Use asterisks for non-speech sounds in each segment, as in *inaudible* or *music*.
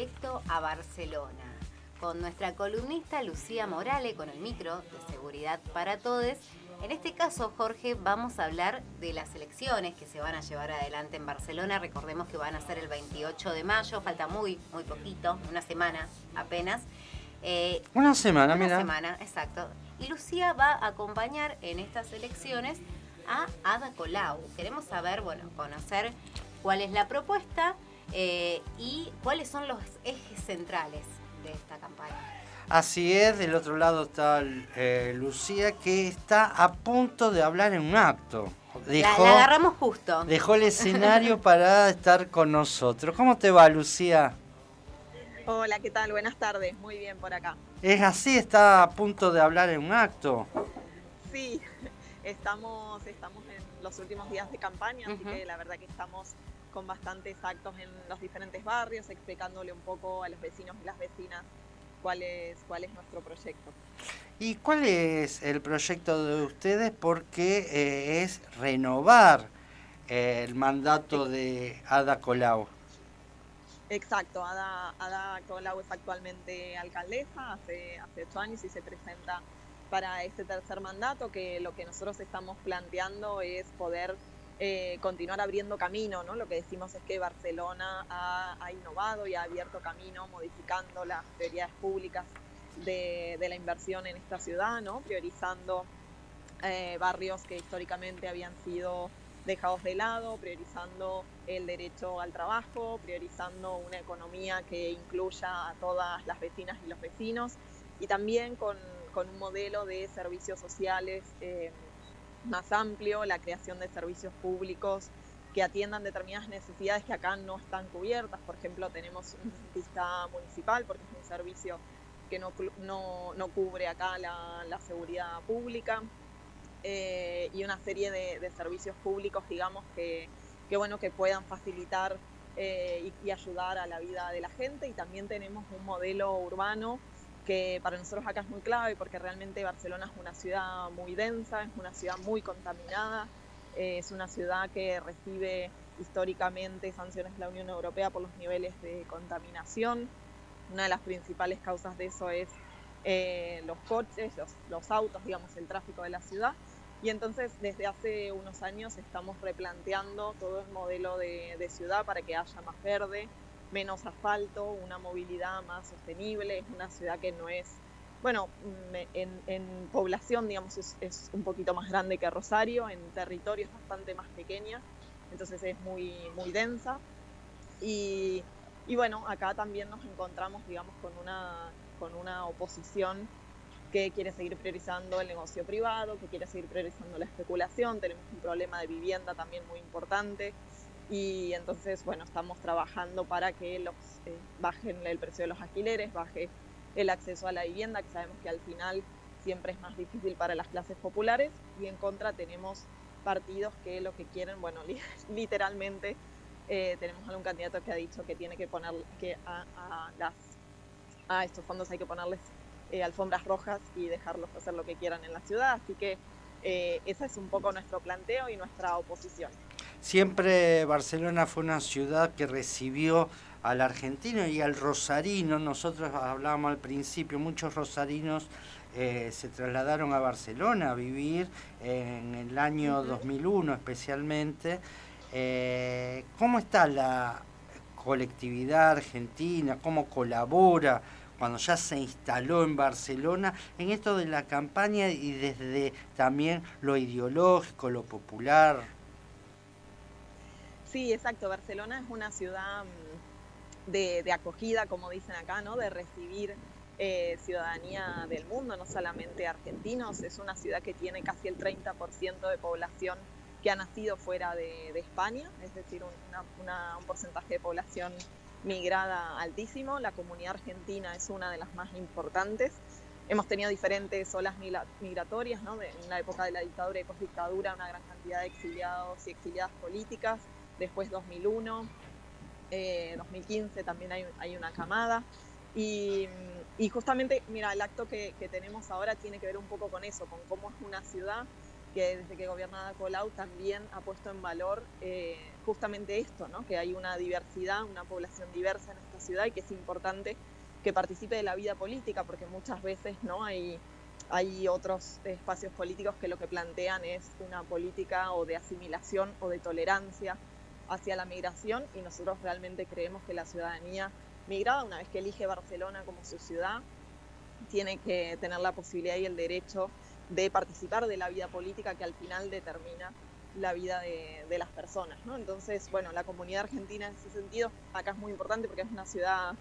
directo a Barcelona con nuestra columnista Lucía Morale con el micro de Seguridad para Todos. En este caso, Jorge, vamos a hablar de las elecciones que se van a llevar adelante en Barcelona. Recordemos que van a ser el 28 de mayo, falta muy, muy poquito, una semana apenas. Eh, una semana, mira. Una semana, exacto. Y Lucía va a acompañar en estas elecciones a Ada Colau. Queremos saber, bueno, conocer cuál es la propuesta eh, y cuáles son los ejes centrales de esta campaña. Así es, del otro lado está eh, Lucía que está a punto de hablar en un acto. Dejó, la, agarramos justo. Dejó el *laughs* escenario para estar con nosotros. ¿Cómo te va, Lucía? Hola, ¿qué tal? Buenas tardes. Muy bien por acá. ¿Es así? ¿Está a punto de hablar en un acto? Sí, *laughs* estamos, estamos en los últimos días de campaña, así que la verdad que estamos con bastantes actos en los diferentes barrios, explicándole un poco a los vecinos y las vecinas cuál es, cuál es nuestro proyecto. ¿Y cuál es el proyecto de ustedes? Porque eh, es renovar eh, el mandato de Ada Colau. Exacto, Ada, Ada Colau es actualmente alcaldesa, hace, hace ocho años y se presenta para este tercer mandato, que lo que nosotros estamos planteando es poder eh, continuar abriendo camino, ¿no? Lo que decimos es que Barcelona ha, innovado y ha abierto camino modificando las prioridades públicas de, la inversión en esta ciudad, ¿no? Priorizando eh, barrios que históricamente habían sido dejados de lado, priorizando el derecho al trabajo, priorizando una economía que incluya a todas las vecinas y los vecinos y también con, un modelo de servicios sociales eh, más amplio, la creación de servicios públicos que atiendan determinadas necesidades que acá no están cubiertas. Por ejemplo, tenemos un dentista municipal porque es un servicio que no, no, cubre acá la, seguridad pública eh, y una serie de, servicios públicos, digamos, que, que, bueno, que puedan facilitar eh, y, y, ayudar a la vida de la gente. Y también tenemos un modelo urbano que para nosotros acá es muy clave porque realmente Barcelona es una ciudad muy densa, es una ciudad muy contaminada, eh, es una ciudad que recibe históricamente sanciones de la Unión Europea por los niveles de contaminación. Una de las principales causas de eso es eh, los coches, los, autos, digamos, el tráfico de la ciudad. Y entonces desde hace unos años estamos replanteando todo el modelo de ciudad para que haya más verde, menos asfalto, una movilidad más sostenible, es una ciudad que no es, bueno, en, población, digamos, es, un poquito más grande que Rosario, en territorio es bastante más pequeña, entonces es muy, muy densa. Y, bueno, acá también nos encontramos, digamos, con una, con una oposición que quiere seguir priorizando el negocio privado, que quiere seguir priorizando la especulación, tenemos un problema de vivienda también muy importante, y entonces, bueno, estamos trabajando para que los eh, bajen el precio de los alquileres, baje el acceso a la vivienda, que sabemos que al final siempre es más difícil para las clases populares, y en contra tenemos partidos que lo que quieren, bueno, *laughs* literalmente eh, tenemos algún candidato que ha dicho que tiene que poner que a, las, a estos fondos hay que ponerles eh, alfombras rojas y dejarlos hacer lo que quieran en la ciudad, así que ese es un poco nuestro planteo y nuestra oposición. Siempre Barcelona fue una ciudad que recibió al argentino y al rosarino. Nosotros hablábamos al principio, muchos rosarinos eh, se trasladaron a Barcelona a vivir en el año 2001 especialmente. Eh, ¿Cómo está la colectividad argentina? ¿Cómo colabora? cuando ya se instaló en Barcelona, en esto de la campaña y desde también lo ideológico, lo popular. Sí, exacto. Barcelona es una ciudad mm, de, acogida, como dicen acá, ¿no? De recibir eh, ciudadanía del mundo, no solamente argentinos. Es una ciudad que tiene casi el 30% de población que ha nacido fuera de, España, es decir, un porcentaje de población migrada altísimo. La comunidad argentina es una de las más importantes. Hemos tenido diferentes olas migratorias, ¿no? en la época de la dictadura y postdictadura, una gran cantidad de exiliados y exiliadas políticas después 2001, 2015 eh, también hay, una camada. Y, justamente, mira, el acto que, tenemos ahora tiene que ver un poco con eso, con cómo es una ciudad que desde que gobierna Colau también ha puesto en valor eh, justamente esto, ¿no? que hay una diversidad, una población diversa en esta ciudad y que es importante que participe de la vida política, porque muchas veces no hay, hay otros espacios políticos que lo que plantean es una política o de asimilación o de tolerancia hacia la migración y nosotros realmente creemos que la ciudadanía migrada, una vez que elige Barcelona como su ciudad, tiene que tener la posibilidad y el derecho de participar de la vida política que al final determina la vida de, las personas. ¿no? Entonces, bueno, la comunidad argentina en ese sentido acá es muy importante porque es una ciudad,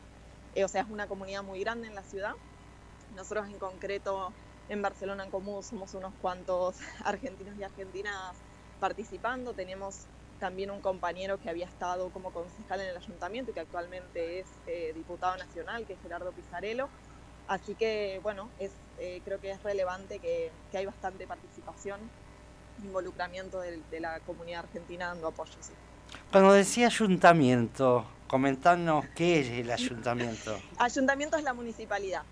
eh, o sea, es una comunidad muy grande en la ciudad. Nosotros en concreto en Barcelona en Común somos unos cuantos *laughs* argentinos y argentinas participando. Tenemos también un compañero que había estado como concejal en el ayuntamiento y que actualmente es eh, diputado nacional, que es Gerardo Pizarello. Así que, bueno, es, eh, creo que es relevante que, que, hay bastante participación, involucramiento de, de, la comunidad argentina dando apoyo. Sí. Cuando decía ayuntamiento, comentarnos qué es el ayuntamiento. *laughs* ayuntamiento es la municipalidad.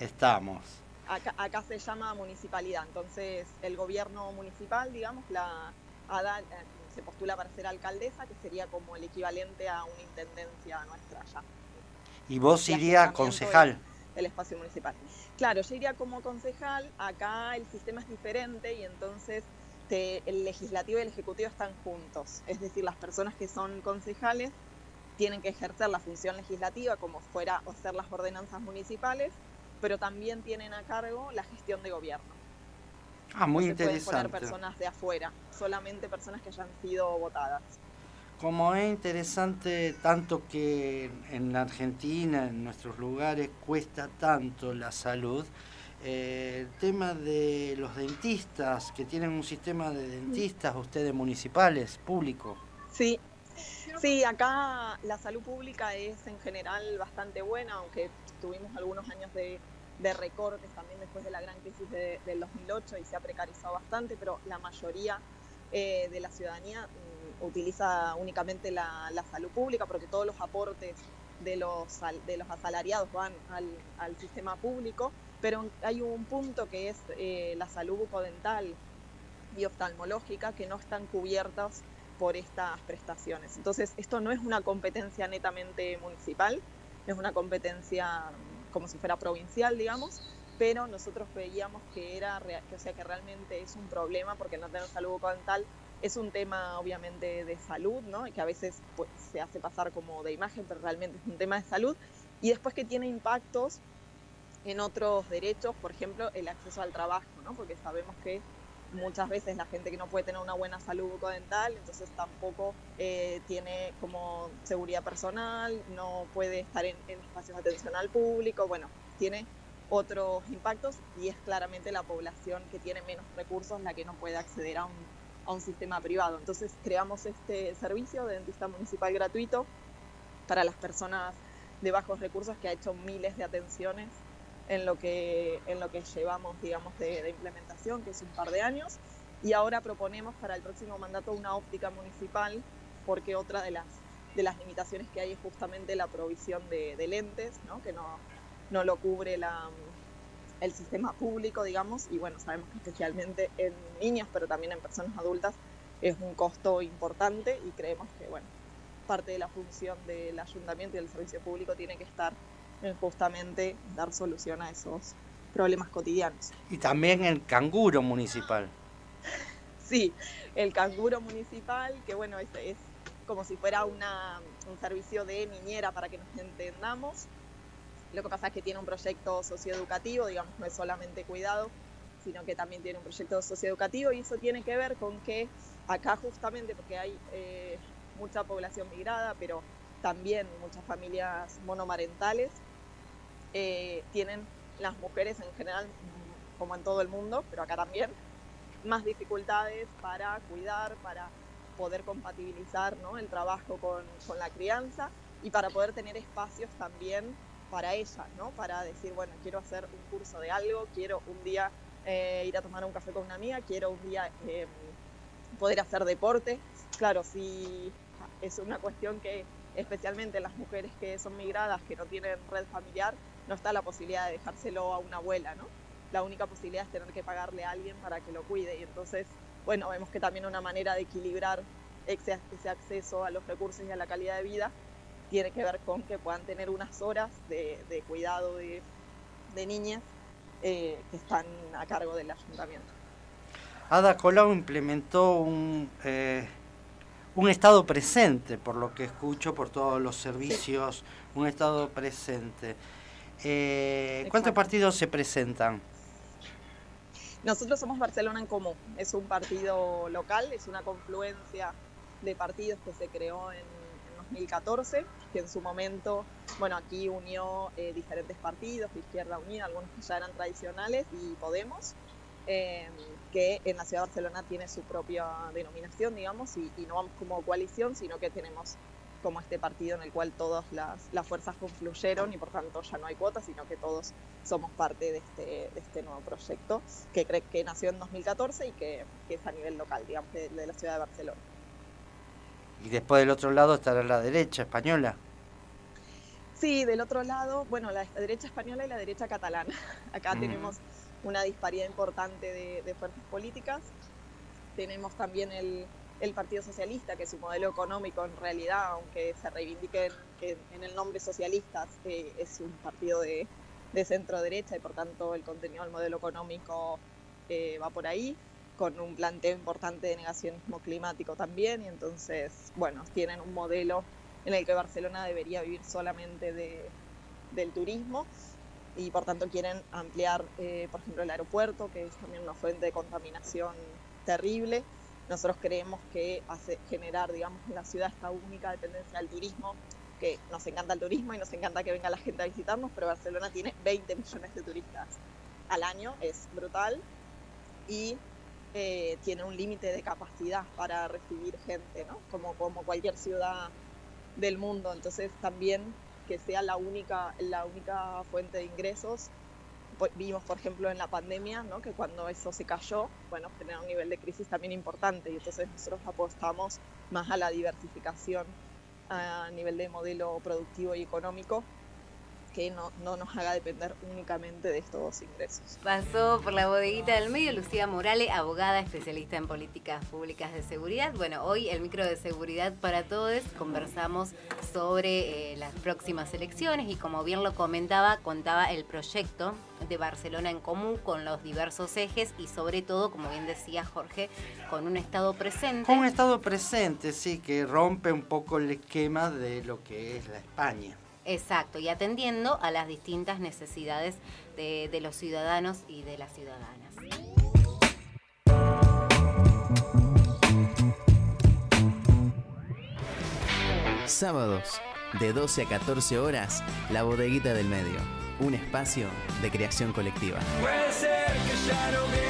Estamos. Acá, acá, se llama municipalidad, entonces el gobierno municipal, digamos, la eh, se postula para ser alcaldesa, que sería como el equivalente a una intendencia nuestra allá. ¿Y vos irías concejal? el espacio municipal. Claro, yo iría como concejal, acá el sistema es diferente y entonces el legislativo y el ejecutivo están juntos. Es decir, las personas que son concejales tienen que ejercer la función legislativa como fuera o hacer las ordenanzas municipales, pero también tienen a cargo la gestión de gobierno. Ah, muy no interesante. Se pueden personas de afuera, solamente personas que hayan sido votadas. Como es interesante tanto que en la Argentina, en nuestros lugares, cuesta tanto la salud, eh, el tema de los dentistas, que tienen un sistema de dentistas, ustedes municipales, público. Sí, sí, acá la salud pública es en general bastante buena, aunque tuvimos algunos años de, recortes también después de la gran crisis del 2008 y se ha precarizado bastante, pero la mayoría eh, de la ciudadanía utiliza únicamente la, salud pública porque todos los aportes de los, de los asalariados van al, sistema público, pero hay un punto que es eh, la salud bucodental y oftalmológica que no están cubiertas por estas prestaciones. Entonces, esto no es una competencia netamente municipal, es una competencia mm, como si fuera provincial, digamos, pero nosotros veíamos que era, o sea, que realmente es un problema porque no tener salud bucodental es un tema obviamente de salud, ¿no? que a veces pues, se hace pasar como de imagen, pero realmente es un tema de salud. Y después que tiene impactos en otros derechos, por ejemplo, el acceso al trabajo, ¿no? porque sabemos que muchas veces la gente que no puede tener una buena salud bucodental, entonces tampoco eh, tiene como seguridad personal, no puede estar en, en espacios de atención al público, bueno, tiene otros impactos y es claramente la población que tiene menos recursos la que no puede acceder a un a un sistema privado. Entonces creamos este servicio de dentista municipal gratuito para las personas de bajos recursos que ha hecho miles de atenciones en lo que, en lo que llevamos, digamos, de, implementación, que es un par de años. Y ahora proponemos para el próximo mandato una óptica municipal, porque otra de las, de las limitaciones que hay es justamente la provisión de, lentes, ¿no? que no, no lo cubre la, el sistema público, digamos, y bueno, sabemos que especialmente en niños, pero también en personas adultas, es un costo importante y creemos que, bueno, parte de la función del ayuntamiento y del servicio público tiene que estar en justamente dar solución a esos problemas cotidianos. Y también el canguro municipal. sí, el canguro municipal, que bueno, es, es como si fuera una, un servicio de niñera para que nos entendamos, lo que pasa es que tiene un proyecto socioeducativo, digamos, no es solamente cuidado, sino que también tiene un proyecto socioeducativo y eso tiene que ver con que acá justamente, porque hay eh, mucha población migrada, pero también muchas familias monomarentales, eh, tienen las mujeres en general, como en todo el mundo, pero acá también, más dificultades para cuidar, para poder compatibilizar ¿no? el trabajo con, con la crianza y para poder tener espacios también para ella, ¿no? Para decir, bueno, quiero hacer un curso de algo, quiero un día eh, ir a tomar un café con una amiga, quiero un día em, poder hacer deporte. Claro, si es una cuestión que especialmente las mujeres que son migradas, que no tienen red familiar, no está la posibilidad de dejárselo a una abuela, ¿no? la única posibilidad es tener que pagarle a alguien para que lo cuide. Y entonces, bueno, vemos que también una manera de equilibrar ese, acceso a los recursos y a la calidad de vida tiene que ver con que puedan tener unas horas de, cuidado de, niñas eh, que están a cargo del ayuntamiento. Ada Colau implementó un, eh, un estado presente, por lo que escucho, por todos los servicios, un estado presente. Eh, ¿Cuántos partidos se presentan? Nosotros somos Barcelona en Común, es un partido local, es una confluencia de partidos que se creó en, 2014, que en su momento, bueno, aquí unió eh, diferentes partidos, Izquierda Unida, algunos que ya eran tradicionales, y Podemos, eh, que en la ciudad de Barcelona tiene su propia denominación, digamos, y, y no vamos como coalición, sino que tenemos como este partido en el cual todas las, fuerzas confluyeron y por tanto ya no hay cuotas, sino que todos somos parte de este, de este nuevo proyecto que, cree, que nació en 2014 y que, es a nivel local, digamos, de, la ciudad de Barcelona. Y después del otro lado estará la derecha española. Sí, del otro lado, bueno, la derecha española y la derecha catalana. *laughs* Acá mm. tenemos una disparidad importante de, de fuerzas políticas. Tenemos también el, el Partido Socialista, que su modelo económico en realidad, aunque se reivindique en, el nombre socialistas, eh, es un partido de, centro derecha y por tanto el contenido del modelo económico eh, va por ahí, con un planteo importante de negacionismo climático también, y entonces, bueno, tienen un modelo en el que Barcelona debería vivir solamente del turismo y por tanto quieren ampliar, eh, por ejemplo, el aeropuerto, que es también una fuente de contaminación terrible nosotros creemos que generar, digamos, en la ciudad esta única dependencia del turismo, que nos encanta el turismo y nos encanta que venga la gente a visitarnos, pero Barcelona tiene 20 millones de turistas al año, es brutal, y eh, tiene un límite de capacidad para recibir gente, ¿no? Como, como cualquier ciudad del mundo. Entonces también que sea la única, la única fuente de ingresos vimos, por ejemplo, en la pandemia, ¿no? que cuando eso se cayó, bueno, generó un nivel de crisis también importante y entonces nosotros apostamos más a la diversificación a nivel de modelo productivo y económico que no, no, nos haga depender únicamente de estos dos ingresos. Pasó por la bodeguita del medio Lucía Morales, abogada especialista en políticas públicas de seguridad. Bueno, hoy el micro de seguridad para todos conversamos sobre eh, las próximas elecciones y como bien lo comentaba, contaba el proyecto de Barcelona en común con los diversos ejes y sobre todo, como bien decía Jorge, con un Estado presente. Con un Estado presente, sí, que rompe un poco el esquema de lo que es la España. Exacto, y atendiendo a las distintas necesidades de, los ciudadanos y de las ciudadanas. Sábados, de 12 a 14 horas, La Bodeguita del Medio, un espacio de creación colectiva. Puede ser que ya no